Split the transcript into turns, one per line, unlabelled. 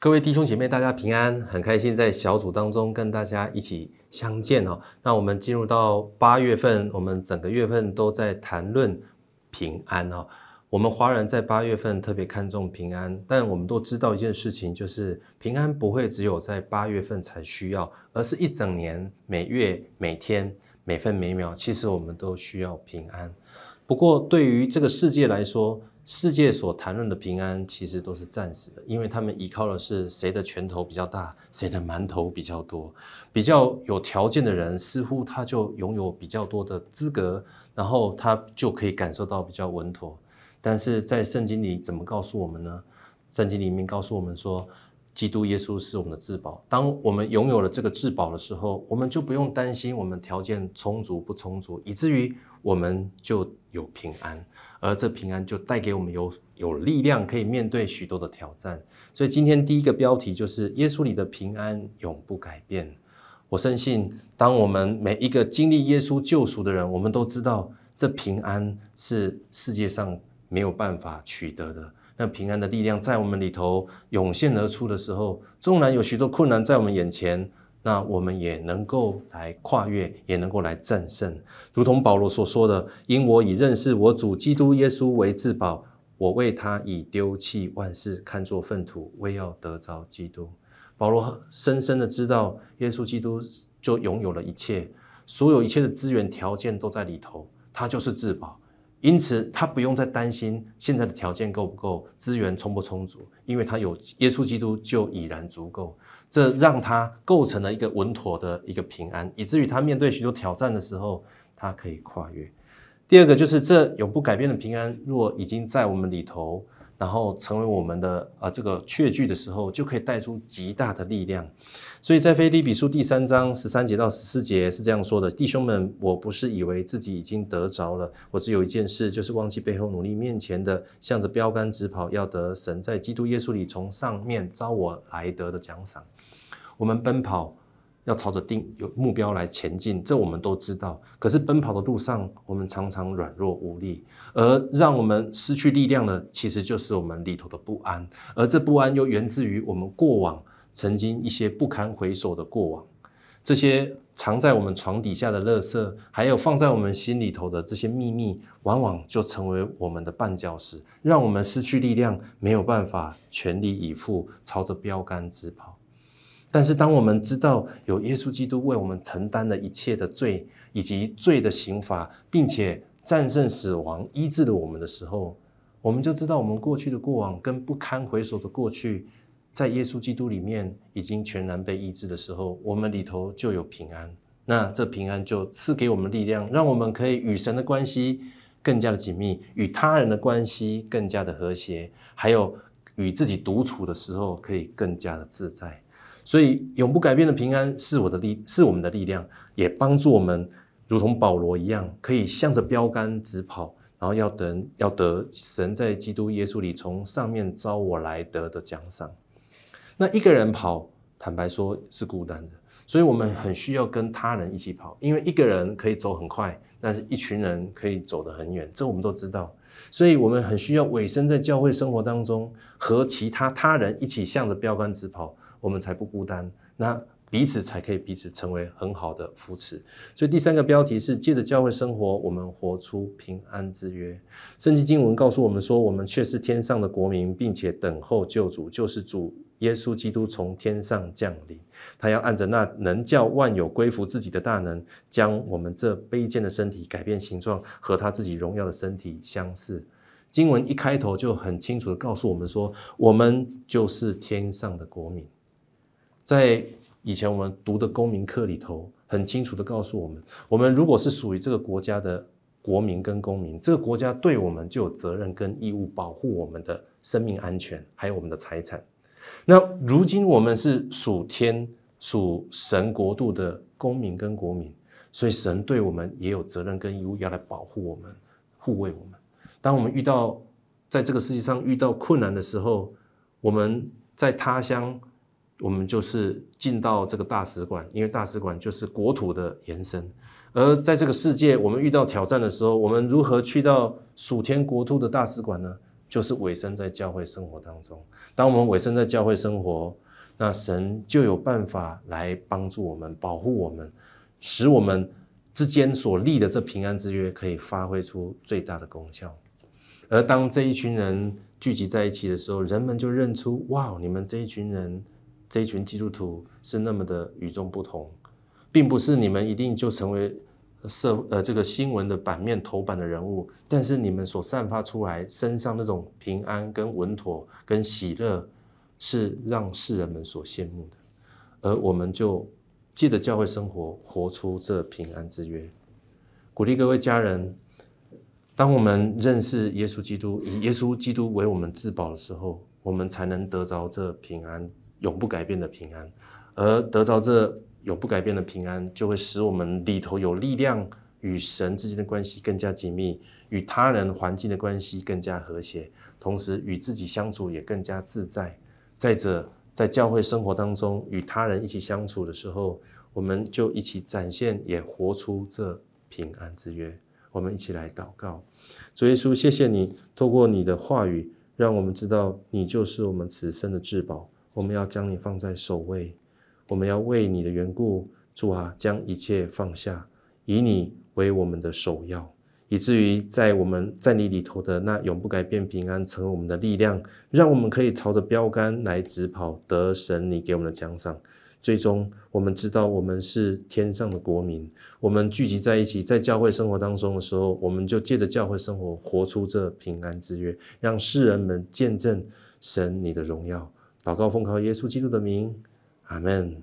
各位弟兄姐妹，大家平安，很开心在小组当中跟大家一起相见哦。那我们进入到八月份，我们整个月份都在谈论平安哦。我们华人在八月份特别看重平安，但我们都知道一件事情，就是平安不会只有在八月份才需要，而是一整年、每月、每天、每分每秒，其实我们都需要平安。不过对于这个世界来说，世界所谈论的平安，其实都是暂时的，因为他们依靠的是谁的拳头比较大，谁的馒头比较多。比较有条件的人，似乎他就拥有比较多的资格，然后他就可以感受到比较稳妥。但是在圣经里怎么告诉我们呢？圣经里面告诉我们说。基督耶稣是我们的至宝。当我们拥有了这个至宝的时候，我们就不用担心我们条件充足不充足，以至于我们就有平安，而这平安就带给我们有有力量，可以面对许多的挑战。所以今天第一个标题就是耶稣里的平安永不改变。我深信，当我们每一个经历耶稣救赎的人，我们都知道这平安是世界上没有办法取得的。那平安的力量在我们里头涌现而出的时候，纵然有许多困难在我们眼前，那我们也能够来跨越，也能够来战胜。如同保罗所说的：“因我以认识我主基督耶稣为至宝，我为他以丢弃万事，看作粪土，为要得着基督。”保罗深深的知道，耶稣基督就拥有了一切，所有一切的资源条件都在里头，他就是至宝。因此，他不用再担心现在的条件够不够，资源充不充足，因为他有耶稣基督就已然足够。这让他构成了一个稳妥的一个平安，以至于他面对许多挑战的时候，他可以跨越。第二个就是这永不改变的平安，若已经在我们里头。然后成为我们的啊这个确据的时候，就可以带出极大的力量。所以在腓立比书第三章十三节到十四节是这样说的：弟兄们，我不是以为自己已经得着了，我只有一件事，就是忘记背后努力面前的，向着标杆直跑，要得神在基督耶稣里从上面招我来得的奖赏。我们奔跑。要朝着定有目标来前进，这我们都知道。可是奔跑的路上，我们常常软弱无力，而让我们失去力量的，其实就是我们里头的不安。而这不安又源自于我们过往曾经一些不堪回首的过往，这些藏在我们床底下的垃圾，还有放在我们心里头的这些秘密，往往就成为我们的绊脚石，让我们失去力量，没有办法全力以赴朝着标杆直跑。但是，当我们知道有耶稣基督为我们承担了一切的罪以及罪的刑罚，并且战胜死亡、医治了我们的时候，我们就知道我们过去的过往跟不堪回首的过去，在耶稣基督里面已经全然被医治的时候，我们里头就有平安。那这平安就赐给我们力量，让我们可以与神的关系更加的紧密，与他人的关系更加的和谐，还有与自己独处的时候可以更加的自在。所以，永不改变的平安是我的力，是我们的力量，也帮助我们，如同保罗一样，可以向着标杆直跑，然后要等，要得神在基督耶稣里从上面招我来得的奖赏。那一个人跑，坦白说是孤单的，所以我们很需要跟他人一起跑，因为一个人可以走很快，但是一群人可以走得很远，这我们都知道。所以我们很需要委身在教会生活当中，和其他他人一起向着标杆直跑。我们才不孤单，那彼此才可以彼此成为很好的扶持。所以第三个标题是借着教会生活，我们活出平安之约。圣经经文告诉我们说，我们却是天上的国民，并且等候救主，就是主耶稣基督从天上降临。他要按着那能叫万有归服自己的大能，将我们这卑贱的身体改变形状，和他自己荣耀的身体相似。经文一开头就很清楚的告诉我们说，我们就是天上的国民。在以前我们读的公民课里头，很清楚的告诉我们，我们如果是属于这个国家的国民跟公民，这个国家对我们就有责任跟义务保护我们的生命安全，还有我们的财产。那如今我们是属天、属神国度的公民跟国民，所以神对我们也有责任跟义务要来保护我们、护卫我们。当我们遇到在这个世界上遇到困难的时候，我们在他乡。我们就是进到这个大使馆，因为大使馆就是国土的延伸。而在这个世界，我们遇到挑战的时候，我们如何去到属天国土的大使馆呢？就是委身在教会生活当中。当我们委身在教会生活，那神就有办法来帮助我们、保护我们，使我们之间所立的这平安之约可以发挥出最大的功效。而当这一群人聚集在一起的时候，人们就认出：哇，你们这一群人，这一群基督徒是那么的与众不同，并不是你们一定就成为。社呃，这个新闻的版面头版的人物，但是你们所散发出来身上那种平安、跟稳妥、跟喜乐，是让世人们所羡慕的。而我们就借着教会生活，活出这平安之约。鼓励各位家人，当我们认识耶稣基督，以耶稣基督为我们至宝的时候，我们才能得着这平安，永不改变的平安，而得着这。永不改变的平安，就会使我们里头有力量，与神之间的关系更加紧密，与他人环境的关系更加和谐，同时与自己相处也更加自在。再者，在教会生活当中，与他人一起相处的时候，我们就一起展现，也活出这平安之约。我们一起来祷告，主耶稣，谢谢你透过你的话语，让我们知道你就是我们此生的至宝，我们要将你放在首位。我们要为你的缘故，主啊，将一切放下，以你为我们的首要，以至于在我们在你里头的那永不改变平安，成为我们的力量，让我们可以朝着标杆来直跑，得神你给我们的奖赏。最终，我们知道我们是天上的国民，我们聚集在一起，在教会生活当中的时候，我们就借着教会生活，活出这平安之约，让世人们见证神你的荣耀。祷告奉靠耶稣基督的名。阿门。